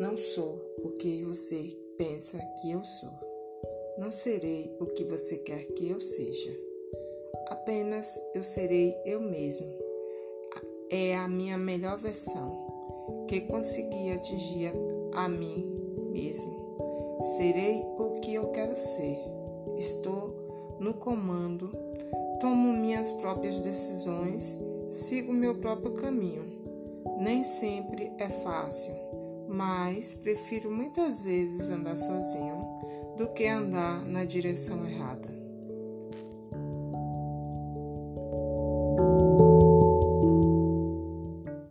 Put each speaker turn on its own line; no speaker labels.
Não sou o que você pensa que eu sou. Não serei o que você quer que eu seja. Apenas eu serei eu mesmo. É a minha melhor versão que consegui atingir a mim mesmo. Serei o que eu quero ser. Estou no comando, tomo minhas próprias decisões, sigo meu próprio caminho. Nem sempre é fácil mas prefiro muitas vezes andar sozinho do que andar na direção errada.